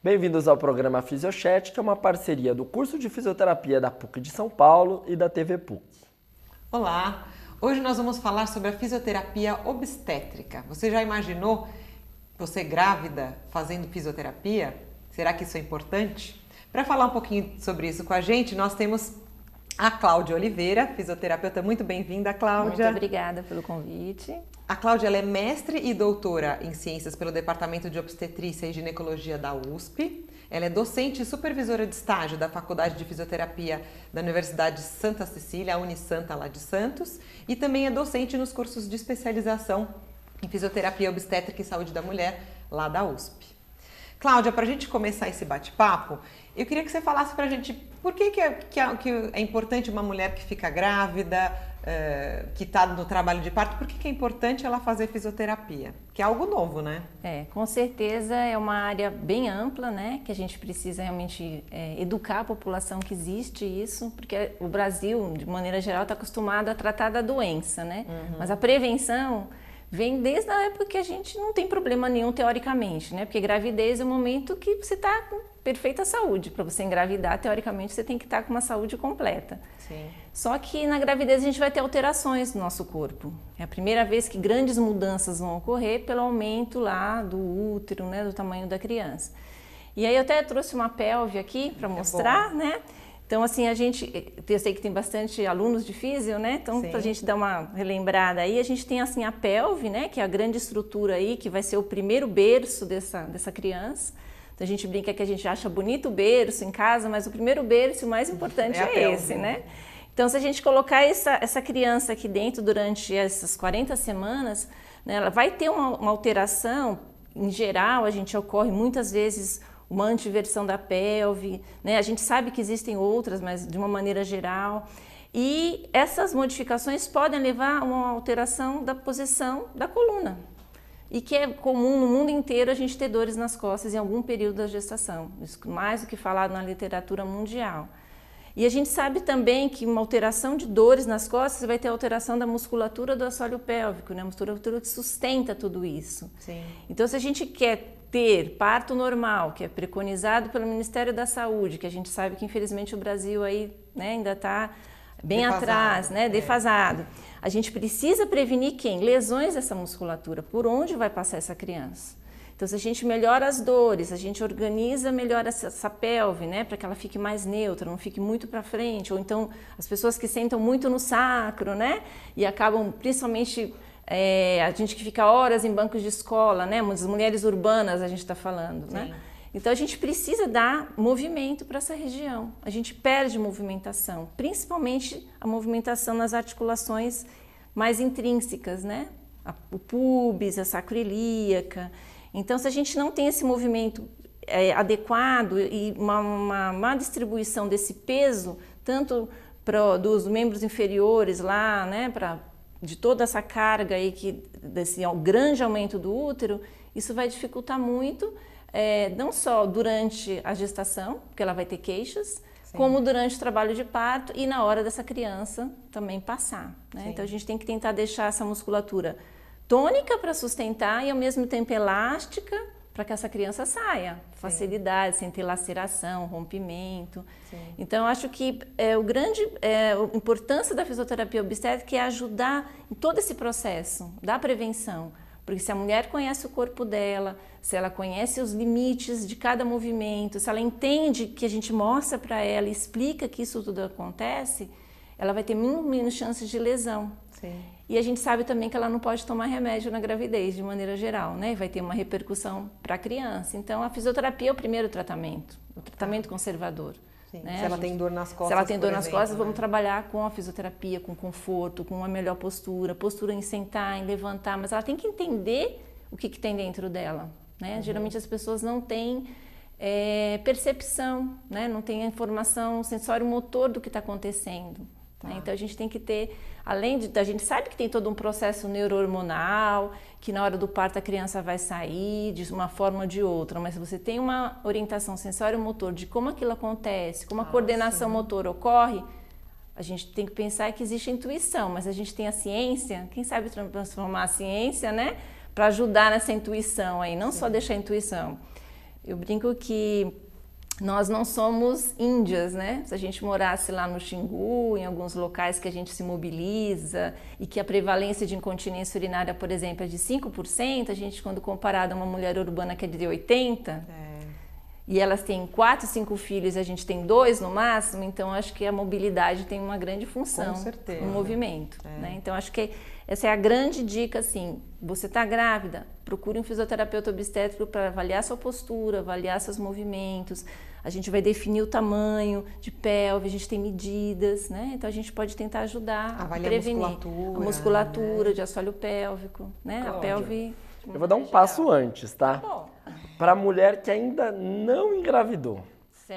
Bem-vindos ao programa Fisiochat, que é uma parceria do curso de fisioterapia da PUC de São Paulo e da TV PUC. Olá! Hoje nós vamos falar sobre a fisioterapia obstétrica. Você já imaginou você grávida fazendo fisioterapia? Será que isso é importante? Para falar um pouquinho sobre isso com a gente, nós temos a Cláudia Oliveira, fisioterapeuta. Muito bem-vinda, Cláudia. Muito obrigada pelo convite. A Cláudia é mestre e doutora em ciências pelo Departamento de Obstetrícia e Ginecologia da USP. Ela é docente e supervisora de estágio da Faculdade de Fisioterapia da Universidade Santa Cecília, a Unisanta lá de Santos, e também é docente nos cursos de especialização em Fisioterapia Obstétrica e Saúde da Mulher, lá da USP. Cláudia, para a gente começar esse bate-papo, eu queria que você falasse para a gente por que, que, é, que, é, que, é, importante uma mulher que fica grávida, é, que está no trabalho de parto, por que, que é importante ela fazer fisioterapia? Que é algo novo, né? É, com certeza é uma área bem ampla, né? Que a gente precisa realmente é, educar a população que existe isso, porque o Brasil, de maneira geral, está acostumado a tratar da doença, né? Uhum. Mas a prevenção vem desde a época que a gente não tem problema nenhum teoricamente, né? Porque gravidez é o momento que você está com perfeita saúde. Para você engravidar, teoricamente, você tem que estar tá com uma saúde completa. Sim. Só que na gravidez a gente vai ter alterações no nosso corpo. É a primeira vez que grandes mudanças vão ocorrer pelo aumento lá do útero, né? Do tamanho da criança. E aí eu até trouxe uma pelve aqui para é mostrar, é né? Então, assim, a gente, eu sei que tem bastante alunos de físio, né? Então, para a gente dar uma relembrada aí, a gente tem, assim, a pelve, né? Que é a grande estrutura aí, que vai ser o primeiro berço dessa, dessa criança. Então, a gente brinca que a gente acha bonito o berço em casa, mas o primeiro berço, o mais importante é, é esse, né? Então, se a gente colocar essa, essa criança aqui dentro durante essas 40 semanas, né, ela vai ter uma, uma alteração, em geral, a gente ocorre muitas vezes uma antiversão da pelve, né? A gente sabe que existem outras, mas de uma maneira geral. E essas modificações podem levar a uma alteração da posição da coluna. E que é comum no mundo inteiro a gente ter dores nas costas em algum período da gestação. Isso mais do que falado na literatura mundial. E a gente sabe também que uma alteração de dores nas costas vai ter alteração da musculatura do assoalho pélvico, né? a musculatura que sustenta tudo isso. Sim. Então, se a gente quer ter parto normal, que é preconizado pelo Ministério da Saúde, que a gente sabe que infelizmente o Brasil aí né, ainda está bem defasado, atrás, né, é. defasado. A gente precisa prevenir quem? Lesões dessa musculatura, por onde vai passar essa criança. Então, se a gente melhora as dores, a gente organiza melhor essa, essa pelve, né, para que ela fique mais neutra, não fique muito para frente, ou então as pessoas que sentam muito no sacro, né, e acabam principalmente é, a gente que fica horas em bancos de escola, né? As mulheres urbanas a gente está falando, né? Sim. né? Então a gente precisa dar movimento para essa região. A gente perde movimentação, principalmente a movimentação nas articulações mais intrínsecas, né? O pubis, a sacroilíaca. Então, se a gente não tem esse movimento é, adequado e uma, uma, uma, distribuição desse peso, tanto pro, dos membros inferiores lá, né, para de toda essa carga aí que desse grande aumento do útero, isso vai dificultar muito, é, não só durante a gestação, porque ela vai ter queixas, Sim. como durante o trabalho de parto e na hora dessa criança também passar. Né? Então a gente tem que tentar deixar essa musculatura tônica para sustentar e ao mesmo tempo elástica para que essa criança saia. Facilidade, Sim. sem ter laceração, rompimento. Sim. Então, acho que é, o grande é, a importância da fisioterapia obstétrica é ajudar em todo esse processo da prevenção. Porque se a mulher conhece o corpo dela, se ela conhece os limites de cada movimento, se ela entende que a gente mostra para ela e explica que isso tudo acontece, ela vai ter muito menos chances de lesão. Sim. E a gente sabe também que ela não pode tomar remédio na gravidez, de maneira geral, né? Vai ter uma repercussão para a criança. Então, a fisioterapia é o primeiro tratamento, o tratamento conservador. Né? Se ela gente, tem dor nas costas. Se ela tem dor nas exemplo, costas, né? vamos trabalhar com a fisioterapia, com conforto, com uma melhor postura, postura em sentar, em levantar, mas ela tem que entender o que, que tem dentro dela. Né? Uhum. Geralmente as pessoas não têm é, percepção, né? não têm a informação sensório motor do que está acontecendo. Tá. Né? Então a gente tem que ter, além de, a gente sabe que tem todo um processo neurohormonal, que na hora do parto a criança vai sair de uma forma ou de outra, mas se você tem uma orientação sensório-motor de como aquilo acontece, como a ah, coordenação sim. motor ocorre, a gente tem que pensar que existe a intuição, mas a gente tem a ciência, quem sabe transformar a ciência, né, para ajudar nessa intuição aí, não sim. só deixar a intuição. Eu brinco que nós não somos índias, né? Se a gente morasse lá no Xingu, em alguns locais que a gente se mobiliza e que a prevalência de incontinência urinária, por exemplo, é de 5%, a gente, quando comparado a uma mulher urbana que é de 80%, é. e elas têm quatro, cinco filhos e a gente tem dois no máximo, então acho que a mobilidade tem uma grande função no movimento. É. Né? Então acho que essa é a grande dica, assim, você está grávida, procure um fisioterapeuta obstétrico para avaliar sua postura, avaliar seus movimentos, a gente vai definir o tamanho de pelve, a gente tem medidas, né? Então a gente pode tentar ajudar Avaliar a prevenir a musculatura, a musculatura né? de assoalho pélvico, né? Cláudia, a pelve. Eu vou dar um passo antes, tá? tá para a mulher que ainda não engravidou.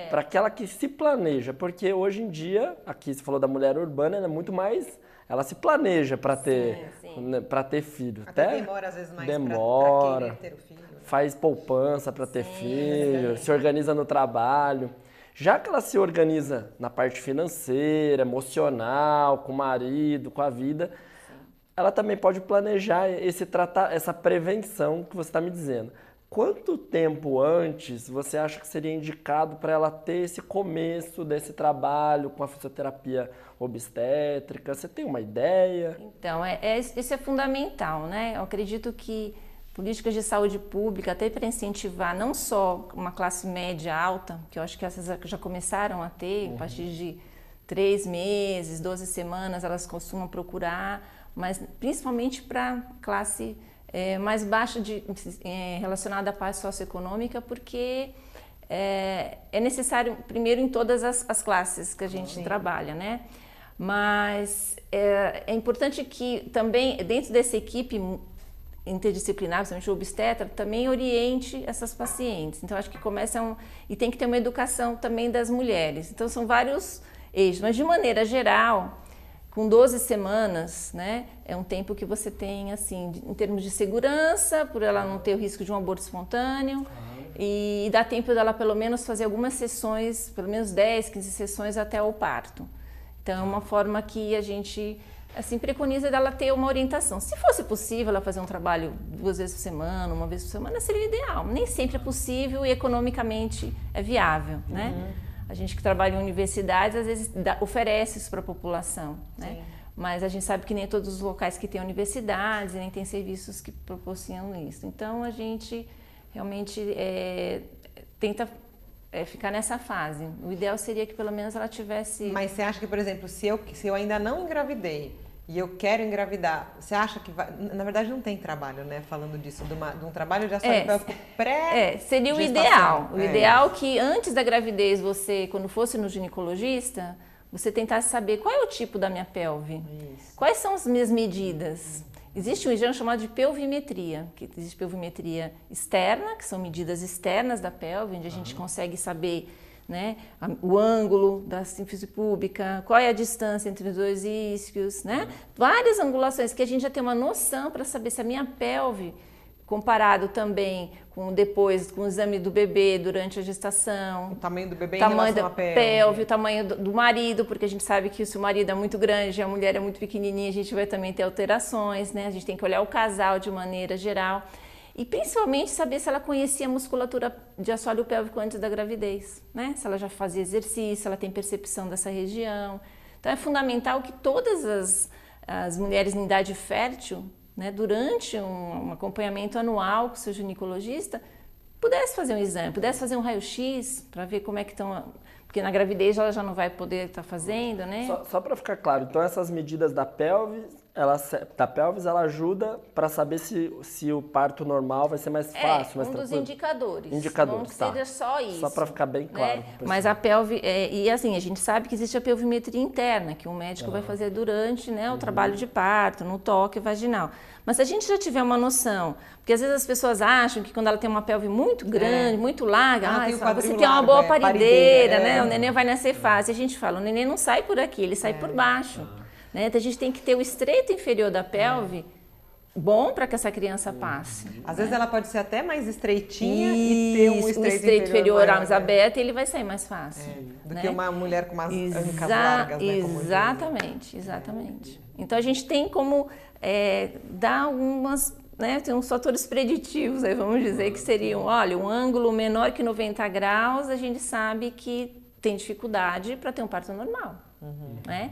Para aquela que se planeja, porque hoje em dia, aqui você falou da mulher urbana, ela é muito mais ela se planeja para ter né, para ter filho. Até, Até demora às vezes mais demora, pra, pra ter o filho. Faz poupança para ter filho, se organiza no trabalho. Já que ela se organiza na parte financeira, emocional, com o marido, com a vida, Sim. ela também pode planejar esse tratar, essa prevenção que você está me dizendo. Quanto tempo antes você acha que seria indicado para ela ter esse começo desse trabalho com a fisioterapia obstétrica? Você tem uma ideia? Então, é, é, isso é fundamental, né? Eu acredito que políticas de saúde pública, até para incentivar não só uma classe média alta, que eu acho que essas já começaram a ter, uhum. a partir de três meses, 12 semanas, elas costumam procurar, mas principalmente para classe é, mais baixa de, é, relacionada à paz socioeconômica, porque é, é, necessário, primeiro, em todas as, as classes que a gente Sim. trabalha, né? Mas é, é, importante que também, dentro dessa equipe interdisciplinar, principalmente o obstetra, também oriente essas pacientes. Então, acho que começa um, e tem que ter uma educação também das mulheres. Então, são vários eixos, mas de maneira geral, com 12 semanas, né, é um tempo que você tem, assim, em termos de segurança, por ela não ter o risco de um aborto espontâneo, e dá tempo dela pelo menos fazer algumas sessões, pelo menos 10, 15 sessões até o parto. Então, é uma forma que a gente, assim, preconiza dela ter uma orientação. Se fosse possível ela fazer um trabalho duas vezes por semana, uma vez por semana, seria ideal. Nem sempre é possível e economicamente é viável, né? Uhum. A gente que trabalha em universidades, às vezes dá, oferece isso para a população, né? Mas a gente sabe que nem todos os locais que têm universidades, nem tem serviços que proporcionam isso. Então, a gente realmente é, tenta é, ficar nessa fase. O ideal seria que pelo menos ela tivesse... Mas você acha que, por exemplo, se eu, se eu ainda não engravidei, e eu quero engravidar, você acha que vai. Na verdade, não tem trabalho, né? Falando disso, de, uma, de um trabalho de assoalho é, pélvico pré. É, seria o ideal. O é. ideal que antes da gravidez, você, quando fosse no ginecologista, você tentasse saber qual é o tipo da minha pelve, Isso. quais são as minhas medidas. Existe um exame chamado de pelvimetria, que existe pelvimetria externa, que são medidas externas da pelve, onde a gente consegue saber né? o ângulo da síntese pública, qual é a distância entre os dois isquios, né? Várias angulações que a gente já tem uma noção para saber se a minha pelve, comparado também com depois com o exame do bebê durante a gestação, o tamanho do bebê, tamanho da pelve, pelve, o tamanho do, do, marido, porque a gente sabe que se o marido é muito grande, e a mulher é muito pequenininha, a gente vai também ter alterações, né? A gente tem que olhar o casal de maneira geral. E principalmente saber se ela conhecia a musculatura de assoalho pélvico antes da gravidez, né? Se ela já fazia exercício, ela tem percepção dessa região. Então é fundamental que todas as, as mulheres em idade fértil, né, durante um, um acompanhamento anual com o seu ginecologista, pudesse fazer um exame, pudesse fazer um raio-x para ver como é que estão porque na gravidez ela já não vai poder estar tá fazendo, né? Só, só para ficar claro, então essas medidas da pelve ela, da pelvis ela ajuda para saber se, se o parto normal vai ser mais é, fácil, mais um tranquilo. dos indicadores. Indicadores, não tá. seja só isso. Só para ficar bem claro. Né? Mas a pelve é, e assim a gente sabe que existe a pelvimetria interna que o médico vai fazer durante né, o uhum. trabalho de parto, no toque vaginal. Mas se a gente já tiver uma noção, porque às vezes as pessoas acham que quando ela tem uma pelve muito grande, é. muito larga, ah, tem você tem uma boa é, parideira, né? É. O neném vai nascer fácil. A gente fala, o neném não sai por aqui, ele sai por é. baixo. Né? Então a gente tem que ter o estreito inferior da pelve bom para que essa criança passe. Às né? vezes ela pode ser até mais estreitinha Isso, e ter um estreito, um estreito inferior, inferior mais aberto e ele vai sair mais fácil. É, do né? que uma mulher com umas Exa ancas largas. Né, exatamente, exatamente. Então a gente tem como é, dar algumas né, tem uns fatores preditivos, aí vamos dizer que seriam, olha, um ângulo menor que 90 graus, a gente sabe que tem dificuldade para ter um parto normal, uhum. né?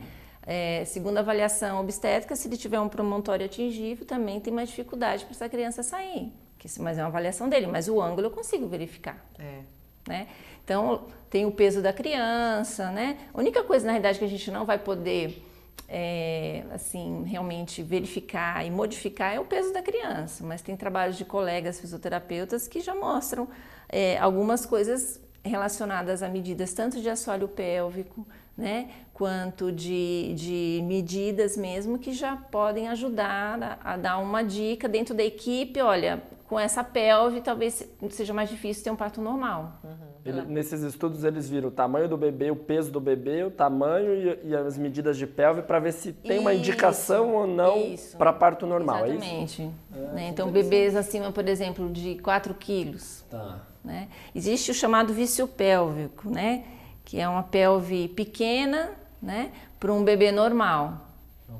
É, segundo a avaliação obstétrica, se ele tiver um promontório atingível, também tem mais dificuldade para essa criança sair. Mas é uma avaliação dele, mas o ângulo eu consigo verificar. É. Né? Então, tem o peso da criança, né? A única coisa, na realidade, que a gente não vai poder é, assim, realmente verificar e modificar é o peso da criança, mas tem trabalhos de colegas fisioterapeutas que já mostram é, algumas coisas relacionadas a medidas tanto de assoalho pélvico, né, quanto de, de medidas mesmo que já podem ajudar a, a dar uma dica dentro da equipe, olha, com essa pelve talvez seja mais difícil ter um parto normal. Uhum. Ele, nesses estudos eles viram o tamanho do bebê, o peso do bebê, o tamanho e, e as medidas de pelve para ver se tem isso, uma indicação ou não para parto normal, Exatamente. é isso? É, né? Então bebês acima, por exemplo, de 4 quilos. Tá. Né? Existe o chamado vício pélvico, né? Que é uma pelve pequena né? para um bebê normal.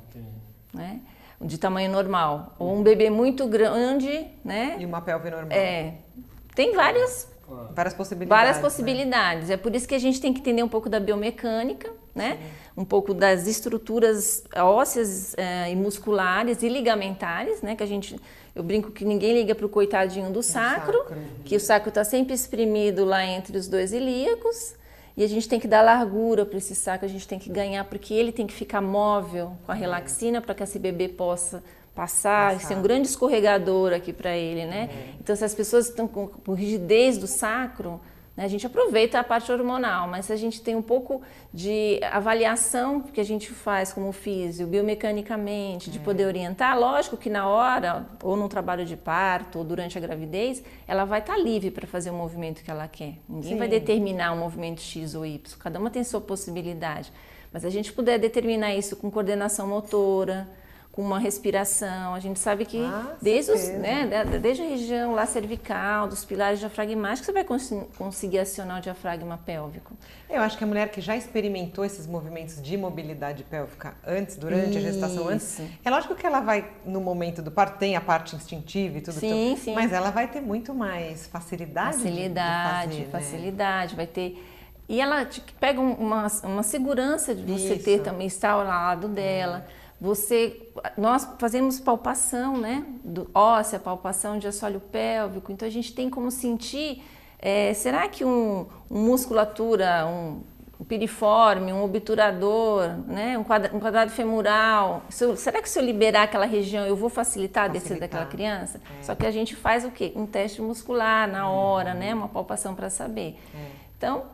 Okay. Né? de tamanho normal, ou um bebê muito grande, né? E uma pelve normal. É. Tem várias várias possibilidades. Várias né? possibilidades. Né? É por isso que a gente tem que entender um pouco da biomecânica, né? Sim. Um pouco das estruturas ósseas é, e musculares e ligamentares, né? Que a gente eu brinco que ninguém liga para o coitadinho do sacro, sacro, que o sacro está sempre exprimido lá entre os dois ilíacos. E a gente tem que dar largura para esse saco, a gente tem que ganhar, porque ele tem que ficar móvel com a uhum. relaxina para que esse bebê possa passar, Passar. ser um grande escorregador aqui para ele, né? Uhum. Então, se as pessoas estão com, com rigidez do sacro, a gente aproveita a parte hormonal, mas se a gente tem um pouco de avaliação que a gente faz como físio, biomecanicamente, de é. poder orientar, lógico que na hora, ou num trabalho de parto, ou durante a gravidez, ela vai estar tá livre para fazer o movimento que ela quer. Ninguém Sim. vai determinar um movimento X ou Y, cada uma tem sua possibilidade. Mas a gente puder determinar isso com coordenação motora, com uma respiração. A gente sabe que ah, desde, os, né, desde a região lá cervical, dos pilares diafragmáticos, você vai cons conseguir acionar o diafragma pélvico. Eu acho que a mulher que já experimentou esses movimentos de mobilidade pélvica antes, durante Isso. a gestação, antes, é lógico que ela vai, no momento do parto, tem a parte instintiva e tudo, sim, tudo, sim. mas ela vai ter muito mais facilidade. Facilidade, de, de fazer, facilidade, né? vai ter. E ela pega uma, uma segurança de você Isso. ter também estar ao lado dela. É você, nós fazemos palpação, né, do óssea, palpação de assoalho pélvico, então a gente tem como sentir, é, será que um, um musculatura, um, um piriforme, um obturador, né, um, quadra, um quadrado femoral, eu, será que se eu liberar aquela região eu vou facilitar a descida daquela criança? É. Só que a gente faz o quê? Um teste muscular na hora, né, uma palpação para saber. É. Então,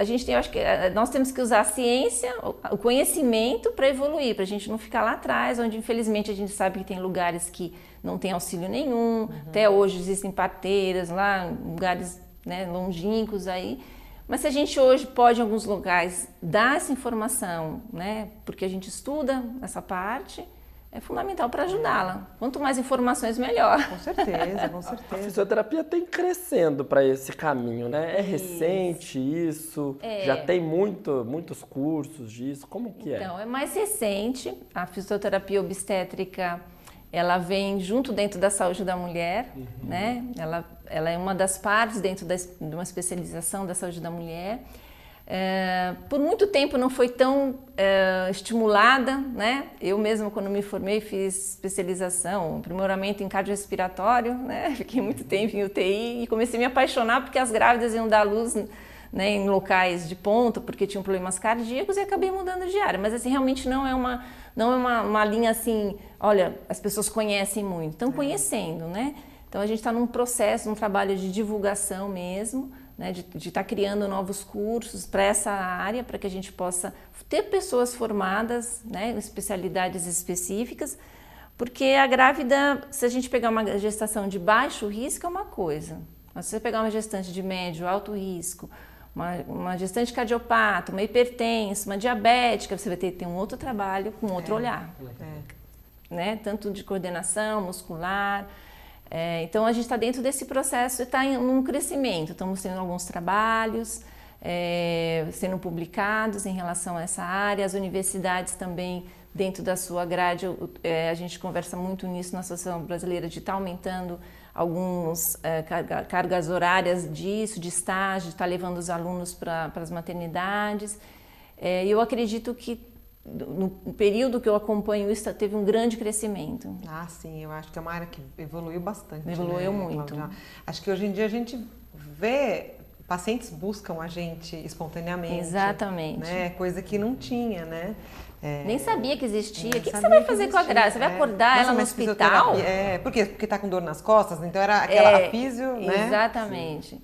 a gente tem, eu acho que eh, nós temos que usar a ciência, o conhecimento para evoluir, para a gente não ficar lá atrás, onde infelizmente a gente sabe que tem lugares que não tem auxílio nenhum, uhum. até hoje existem parteiras lá, lugares né, longínquos aí. Mas se a gente hoje pode, em alguns lugares, dar essa informação, né, porque a gente estuda essa parte, é fundamental para ajudá-la. Quanto mais informações, melhor. Com certeza, com certeza. A fisioterapia tem crescendo para esse caminho, né? É recente isso, é. já tem muito, muitos cursos disso, como que é? Então, é mais recente. A fisioterapia obstétrica, ela vem junto dentro da saúde da mulher, uhum. né? Ela, ela é uma das partes dentro da, de uma especialização da saúde da mulher. É, por muito tempo não foi tão é, estimulada, né? Eu mesma, quando me formei, fiz especialização, aprimoramento em cardiorrespiratório, né? Fiquei muito tempo em UTI e comecei a me apaixonar porque as grávidas iam dar luz né, em locais de ponta porque tinham problemas cardíacos e acabei mudando de área. Mas assim, realmente não é uma, não é uma, uma linha assim, olha, as pessoas conhecem muito, estão conhecendo, né? Então a gente está num processo, num trabalho de divulgação mesmo, né, de estar tá criando novos cursos para essa área, para que a gente possa ter pessoas formadas né, em especialidades específicas, porque a grávida, se a gente pegar uma gestação de baixo risco, é uma coisa, mas se você pegar uma gestante de médio, alto risco, uma, uma gestante cardiopata, uma hipertensa, uma diabética, você vai ter que ter um outro trabalho com outro é, olhar. É. Né? Tanto de coordenação muscular, é, então a gente está dentro desse processo e está em um crescimento. Estamos tendo alguns trabalhos é, sendo publicados em relação a essa área. As universidades também dentro da sua grade. É, a gente conversa muito nisso na Associação Brasileira de estar tá aumentando algumas é, carga, cargas horárias disso, de estágio, de estar tá levando os alunos para as maternidades. É, eu acredito que no período que eu acompanho isso teve um grande crescimento. Ah, sim, eu acho que é uma área que evoluiu bastante. Evoluiu né, muito. Cláudia? Acho que hoje em dia a gente vê pacientes buscam a gente espontaneamente. Exatamente. Né? Coisa que não tinha, né? É, Nem sabia que existia. O que, que, você vai fazer com a Graça? Você vai é. acordar Nossa, ela no hospital? É, por quê? Porque está com dor nas costas, então era aquela é, né? Exatamente. Sim.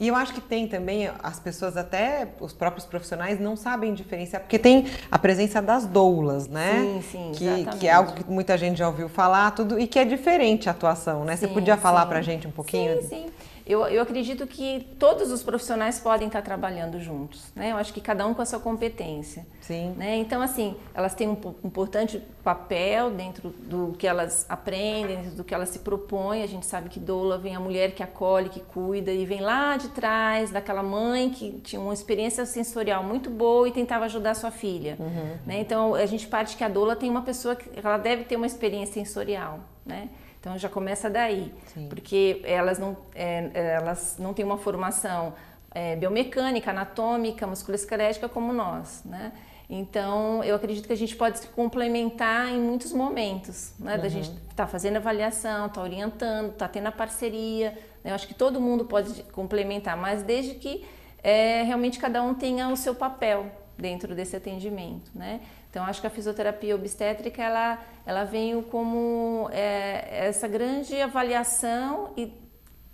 E eu acho que tem também, as pessoas até, os próprios profissionais não sabem diferenciar, porque tem a presença das doulas, né? Sim, sim, que, exatamente. que é algo que muita gente já ouviu falar, tudo, e que é diferente a atuação, né? Sim, Você podia falar sim. pra gente um pouquinho? Sim, sim. Eu, eu acredito que todos os profissionais podem estar trabalhando juntos, né? Eu acho que cada um com a sua competência. Sim. Né? Então, assim, elas têm um importante papel dentro do que elas aprendem, do que elas se propõem. A gente sabe que doula vem a mulher que acolhe, que cuida, e vem lá de trás daquela mãe que tinha uma experiência sensorial muito boa e tentava ajudar a sua filha. Uhum. Né? Então, a gente parte que a doula tem uma pessoa que ela deve ter uma experiência sensorial, né? Então já começa daí, Sim. porque elas não, é, elas não têm uma formação é, biomecânica, anatômica, musculoesquelética como nós, né? Então, eu acredito que a gente pode se complementar em muitos momentos, né? Uhum. Da gente tá fazendo avaliação, tá orientando, tá tendo a parceria. Né? Eu acho que todo mundo pode complementar, mas desde que é, realmente cada um tenha o seu papel dentro desse atendimento, né? Então, acho que a fisioterapia obstétrica ela, ela veio como é, essa grande avaliação e,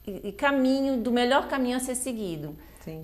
e, e, caminho do melhor caminho a ser seguido.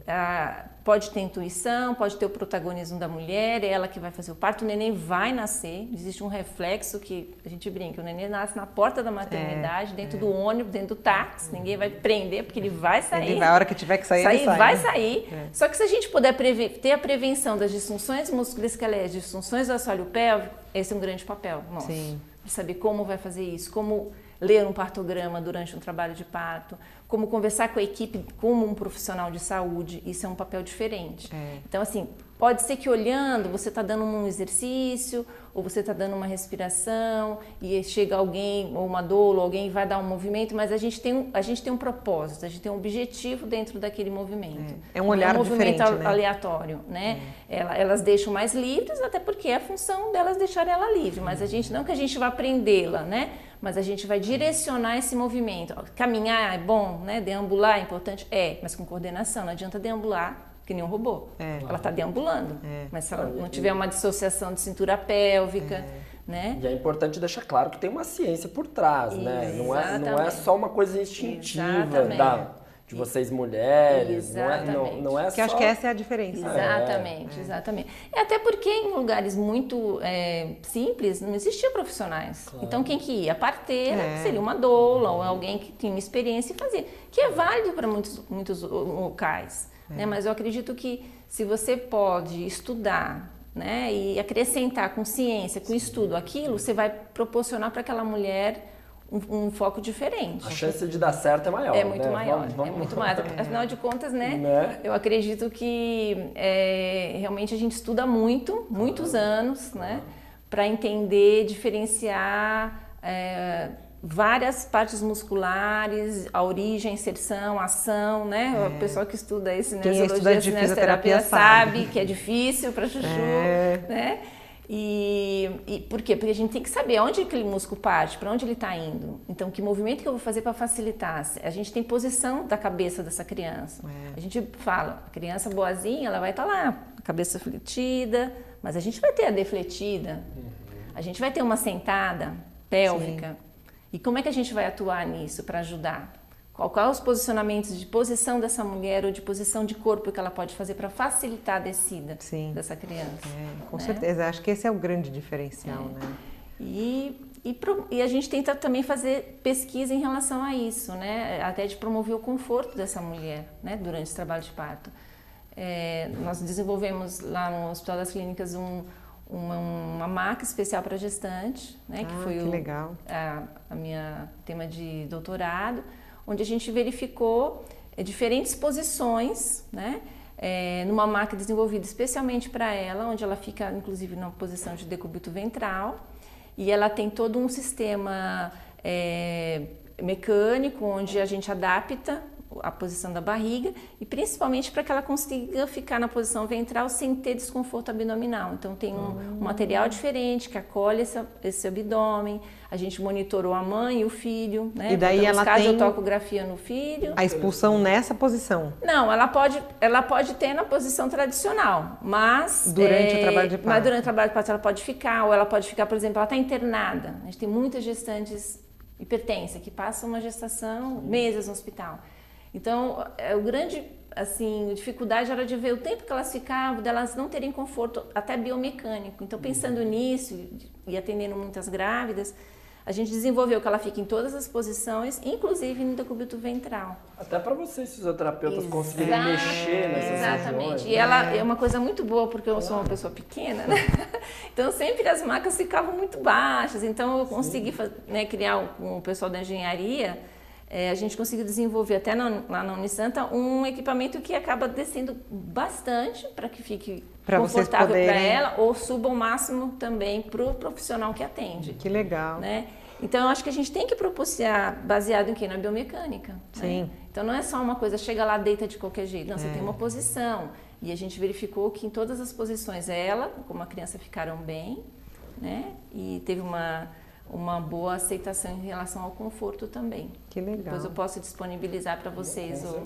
Ah, pode ter intuição, pode ter o protagonismo da mulher, é ela que vai fazer o parto, o neném vai nascer, existe um reflexo que a gente brinca, o neném nasce na porta da maternidade, é, dentro é. do ônibus, dentro do táxi, ninguém vai prender porque ele vai sair. Ele vai, a hora que tiver que sair, sair ele sai, vai né? sair. É. Só que se a gente puder ter a prevenção das disfunções musculoesqueléticas, disfunções do assoalho pélvico, esse é um grande papel nosso. Sim. De saber como vai fazer isso, como ler um partograma durante um trabalho de parto, como conversar com a equipe como um profissional de saúde, isso é um papel diferente. É. Então, assim, pode ser que olhando você está dando um exercício, ou você está dando uma respiração, e chega alguém, ou uma dor, ou alguém vai dar um movimento, mas a gente tem um, a gente tem um propósito, a gente tem um objetivo dentro daquele movimento. É, é um olhar é um movimento né? aleatório, né? É. elas deixam mais livres, até porque é a função delas deixarem ela livre, mas a gente não que a gente vai prendê-la, né? Mas a gente vai direcionar esse movimento. Caminhar é bom, né? Deambular é importante? É, mas com coordenação. Não adianta deambular que nem um robô. É. Ela está deambulando. É. Mas se ela não tiver uma dissociação de cintura pélvica, é. né? E é importante deixar claro que tem uma ciência por trás, né? Não é, não é só uma coisa instintiva da de vocês mulheres, exatamente. não é, não, não é que só... acho que essa é a diferença. Exatamente, é. exatamente. E até porque em lugares muito é, simples não existiam profissionais. Claro. Então quem que ia? A parteira, é. seria uma doula ou alguém que tinha experiência e fazia. Que é válido para muitos, muitos locais. Né? Mas eu acredito que se você pode estudar né, e acrescentar com ciência, com estudo aquilo, você vai proporcionar para aquela mulher um, um, foco diferente. A chance de dar certo é maior. É muito né? maior. Vamos, vamos... É muito maior. Afinal de contas, né, né? Eu acredito que é, realmente a gente estuda muito, muitos anos, né? Para entender, diferenciar. É, várias partes musculares, a origem, a inserção, a ação, né? É. O pessoal que estuda esse nesiologia, cinesioterapia sabe que é difícil para chuchu, é. né? E, e, por quê? Porque a gente tem que saber onde aquele músculo parte, para onde ele está indo. Então, que movimento que eu vou fazer para facilitar? A gente tem posição da cabeça dessa criança. É. A gente fala, a criança boazinha, ela vai estar tá lá, a cabeça fletida, mas a gente vai ter a defletida. Uhum. A gente vai ter uma sentada pélvica. Sim. E como é que a gente vai atuar nisso para ajudar? Qual, qual os posicionamentos de posição dessa mulher ou de posição de corpo que ela pode fazer para facilitar a descida Sim. dessa criança? É, com né? certeza, acho que esse é o grande diferencial, é. né? E, e, e, a gente tenta também fazer pesquisa em relação a isso, né? Até de promover o conforto dessa mulher, né? Durante esse trabalho de parto. É, nós desenvolvemos lá no Hospital das Clínicas um, uma, uma maca especial para gestante, né? Ah, que foi que o. A, a minha tema de doutorado onde a gente verificou é, diferentes posições, né? é, numa maca desenvolvida especialmente para ela, onde ela fica inclusive numa posição de decúbito ventral e ela tem todo um sistema é, mecânico onde a gente adapta a posição da barriga e principalmente para que ela consiga ficar na posição ventral sem ter desconforto abdominal. Então tem um, um material diferente que acolhe esse, esse, abdômen. A gente monitorou a mãe e o filho, né? E daí ela tem tocografia no filho. A expulsão nessa posição? Não, ela pode, ela pode ter na posição tradicional, mas durante é, o trabalho de parto. Mas durante o trabalho de parto ela pode ficar, ou ela pode ficar, por exemplo, ela está internada. A gente tem muitas gestantes hipertensa que passam uma gestação meses no hospital. Então, é, o grande assim, dificuldade era de ver o tempo que elas ficavam, delas não terem conforto até biomecânico. Então, pensando nisso e atendendo muitas grávidas, a gente desenvolveu que ela fica em todas as posições, inclusive no decúbito ventral. Até para vocês, fisioterapeutas, Exato, conseguirem mexer nessas Exatamente. Regiões, e ela né? é uma coisa muito boa, porque eu sou uma pessoa pequena, né? Então, sempre as macas ficavam muito baixas. Então, eu consegui né, criar com o pessoal da engenharia é, a gente conseguiu desenvolver até na, lá na Unisanta um equipamento que acaba descendo bastante para que fique pra confortável para ela ou suba o máximo também para o profissional que atende. Que legal. Né? Então, eu acho que a gente tem que propiciar baseado em quê? Na biomecânica. Né? Sim. Né? Então, não é só uma coisa, chega lá, deita de qualquer jeito. Não, é. você tem uma posição. E a gente verificou que em todas as posições, ela, como a criança, ficaram bem, né? E teve uma uma boa aceitação em relação ao conforto também. Que legal. Depois eu posso disponibilizar para vocês o,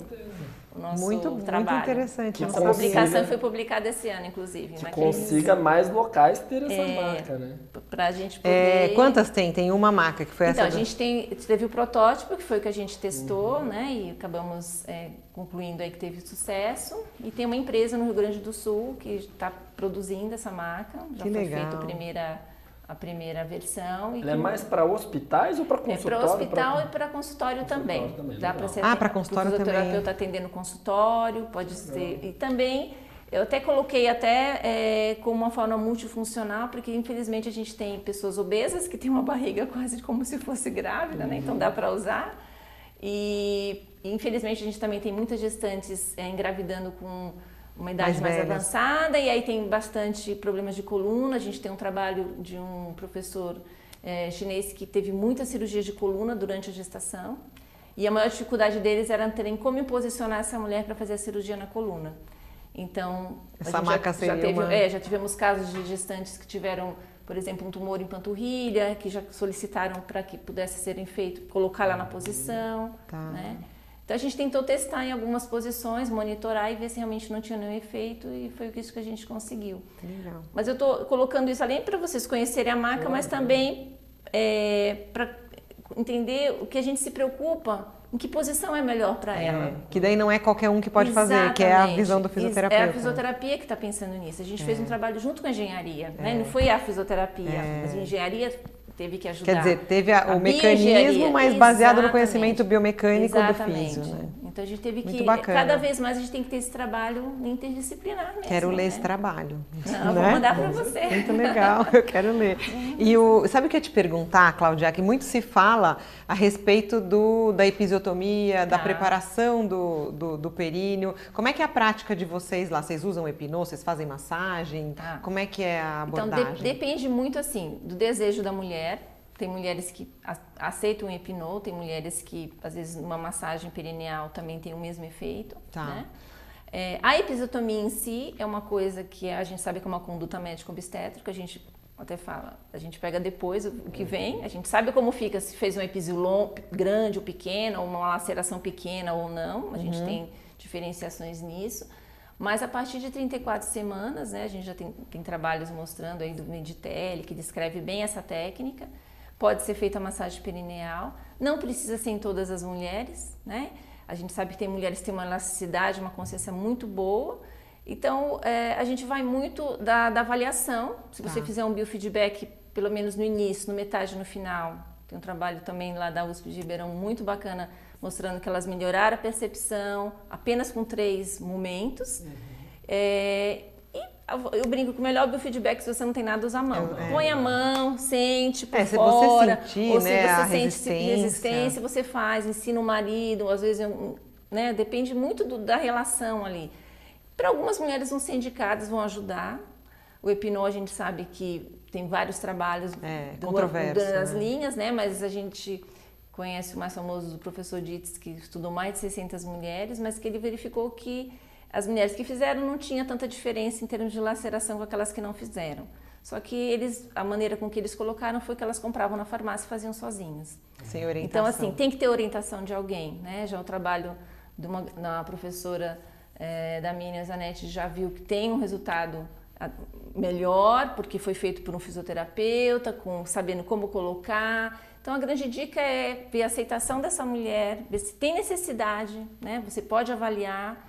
o, nosso muito, trabalho. Muito interessante. Que a publicação foi publicada esse ano, inclusive. Que consiga mais locais ter essa é, marca, né? Para a gente é, poder... É, quantas tem? Tem uma marca que foi então, essa? Então, a gente tem, teve o protótipo, que foi o que a gente testou, uhum. né? E acabamos é, concluindo aí que teve sucesso. E tem uma empresa no Rio Grande do Sul que está produzindo essa marca. Já que foi legal. feita a primeira a primeira versão. Ela é mais para hospitais ou para consultório? É para hospital pra... e para consultório, consultório, também. também. Dá para ser ah, para consultório também. O fisioterapeuta atendendo consultório, pode ser. E também eu até coloquei até é, como uma forma multifuncional, porque infelizmente a gente tem pessoas obesas que têm uma barriga quase como se fosse grávida, uhum. né? Então dá para usar. E infelizmente a gente também tem muitas gestantes é, engravidando com uma idade mais, mais avançada e aí tem bastante problemas de coluna. A gente tem um trabalho de um professor é, chinês que teve muitas cirurgias de coluna durante a gestação e a maior dificuldade deles era terem como posicionar essa mulher para fazer a cirurgia na coluna. Então, essa maca já, já, teve, é, já tivemos casos de gestantes que tiveram, por exemplo, um tumor em panturrilha, que já solicitaram para que pudesse serem feito, colocar lá na posição, tá. né? Então a gente tentou testar em algumas posições, monitorar e ver se realmente não tinha nenhum efeito e foi isso que a gente conseguiu. Legal. Mas eu estou colocando isso além para vocês conhecerem a marca, mas também é, para entender o que a gente se preocupa, em que posição é melhor para é, ela. Que daí não é qualquer um que pode Exatamente. fazer, que é a visão do fisioterapeuta. É a fisioterapia que está pensando nisso. A gente é. fez um trabalho junto com a engenharia, né? É. não foi a fisioterapia, é. mas a engenharia teve que ajudar. Quer dizer, teve a, o mecanismo, mas baseado no conhecimento biomecânico Exatamente. do físio, né? Então a gente teve Muito que, bacana. cada vez mais a gente tem que ter esse trabalho interdisciplinar mesmo. Quero ler né? esse trabalho. Não, né? vou mandar para você. Muito legal, eu quero ler. E o, sabe o que eu ia te perguntar, Cláudia, que muito se fala a respeito do, da episiotomia, tá. da preparação do, do, do, períneo. Como é que é a prática de vocês lá? Vocês usam hipnose, vocês fazem massagem? Tá. Como é que é a abordagem? Então, de, depende muito, assim, do desejo da mulher tem mulheres que aceitam o hipnô, tem mulheres que, às vezes, uma massagem perineal também tem o mesmo efeito. Tá. Né? É, a episiotomia em si é uma coisa que a gente sabe que é uma conduta médico-obstétrica, a gente até fala, a gente pega depois o que vem, a gente sabe como fica, se fez um episilon grande ou pequeno, ou uma laceração pequena ou não, a gente uhum. tem diferenciações nisso. Mas a partir de 34 semanas, né, a gente já tem, tem trabalhos mostrando aí do Meditel, que descreve bem essa técnica. Pode ser feita a massagem perineal, não precisa ser em todas as mulheres, né? A gente sabe que tem mulheres que têm uma elasticidade, uma consciência muito boa. Então, é, a gente vai muito da, da avaliação. Se você tá. fizer um biofeedback, pelo menos no início, no metade, no final, tem um trabalho também lá da USP de Ribeirão muito bacana, mostrando que elas melhoraram a percepção apenas com três momentos. Uhum. É, eu brinco que o melhor biofeedback se você não tem nada, usa a mão. É, Põe a mão, sente por é, se fora. Você sentir, ou se né, você sente resistência. resistência, você faz, ensina o marido, às vezes, né, depende muito do, da relação ali. Para algumas mulheres, os sindicatos vão ajudar. O Epinô, a gente sabe que tem vários trabalhos É, do- das né? linhas, né? Mas a gente conhece o mais famoso do professor Dietz, que estudou mais de 600 mulheres, mas que ele verificou que as mulheres que fizeram não tinha tanta diferença em termos de laceração com aquelas que não fizeram. Só que eles, a maneira com que eles colocaram foi que elas compravam na farmácia e faziam sozinhas. Sem orientação. Então, assim, tem que ter orientação de alguém, né? Já o trabalho de uma na professora eh, da Miriam Zanetti já viu que tem um resultado ah, melhor, porque foi feito por um fisioterapeuta, com sabendo como colocar. Então, a grande dica é ver a aceitação dessa mulher, ver se tem necessidade, né? Você pode avaliar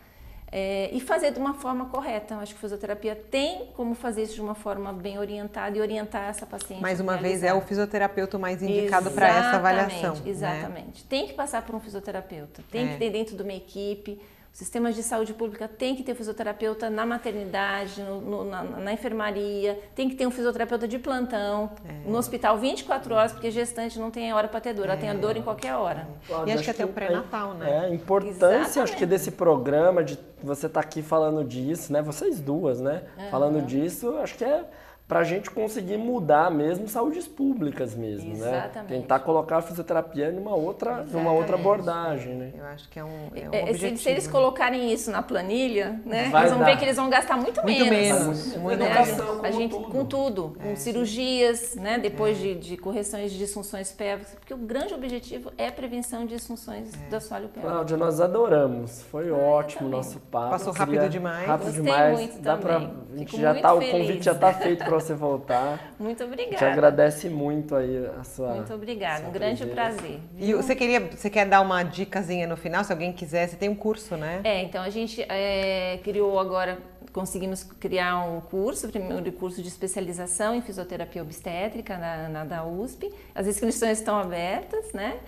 eh, e fazer de uma forma correta. Eu acho que a fisioterapia tem como fazer isso de uma forma bem orientada e orientar essa paciente. Mais uma vez, é o fisioterapeuta mais indicado para essa avaliação. né? Exatamente. Tem que passar por um fisioterapeuta, tem É. que ter dentro de uma equipe. Sistemas de saúde pública tem que ter fisioterapeuta na maternidade, no- no- na, na enfermaria, tem que ter um fisioterapeuta de plantão, É. no hospital 24 horas, porque gestante não tem hora para ter dor, ela tem a dor em qualquer hora. Cláudia, acho que até o pré-natal, né? É, a importância, acho que desse programa, de você estar aqui falando disso, né? Vocês duas, né? Falando disso, acho que é pra gente conseguir mudar mesmo saúdes públicas mesmo, né? Exatamente. Tentar colocar a fisioterapia numa outra, numa outra Exatamente. abordagem, né? Eu acho que é um, é um É, se, objetivo. se eles colocarem isso na planilha, né, Vai eles vão dar. ver que eles vão gastar muito, Muito menos. menos, muito né? Educação, A gente, tudo. com tudo, com cirurgias, né, depois de, de correções de disfunções pélvicas, porque o grande objetivo é a prevenção de disfunções do assoalho pélvico. Cláudia, nós adoramos. Foi ótimo o nosso papo. Passou rápido demais. Rápido Gostei demais. muito Dá pra, também. a gente Fico já tá, o feliz. convite já tá feito para você voltar. Muito A gente obrigada. agradece muito aí a sua. Muito obrigada, sua um grande prazer. E você queria, você quer dar uma dicasinha no final, se alguém quiser, você tem um curso, né? É, então a gente é, criou agora, conseguimos criar um curso, o primeiro curso de especialização em fisioterapia obstétrica na, na da USP. As inscrições estão abertas, né?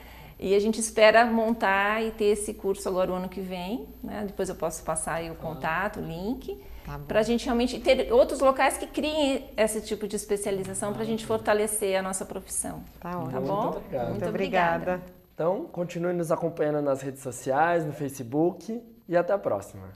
E a gente espera montar e ter esse curso agora o ano que vem, né? Depois eu posso passar aí o contato, o link, Tá para a gente realmente ter outros locais que criem esse tipo de especialização para a gente fortalecer a nossa profissão. Tá Tá ótimo. bom? obrigado. Muito obrigada. Então, continue nos acompanhando nas redes sociais, no Facebook e até a próxima.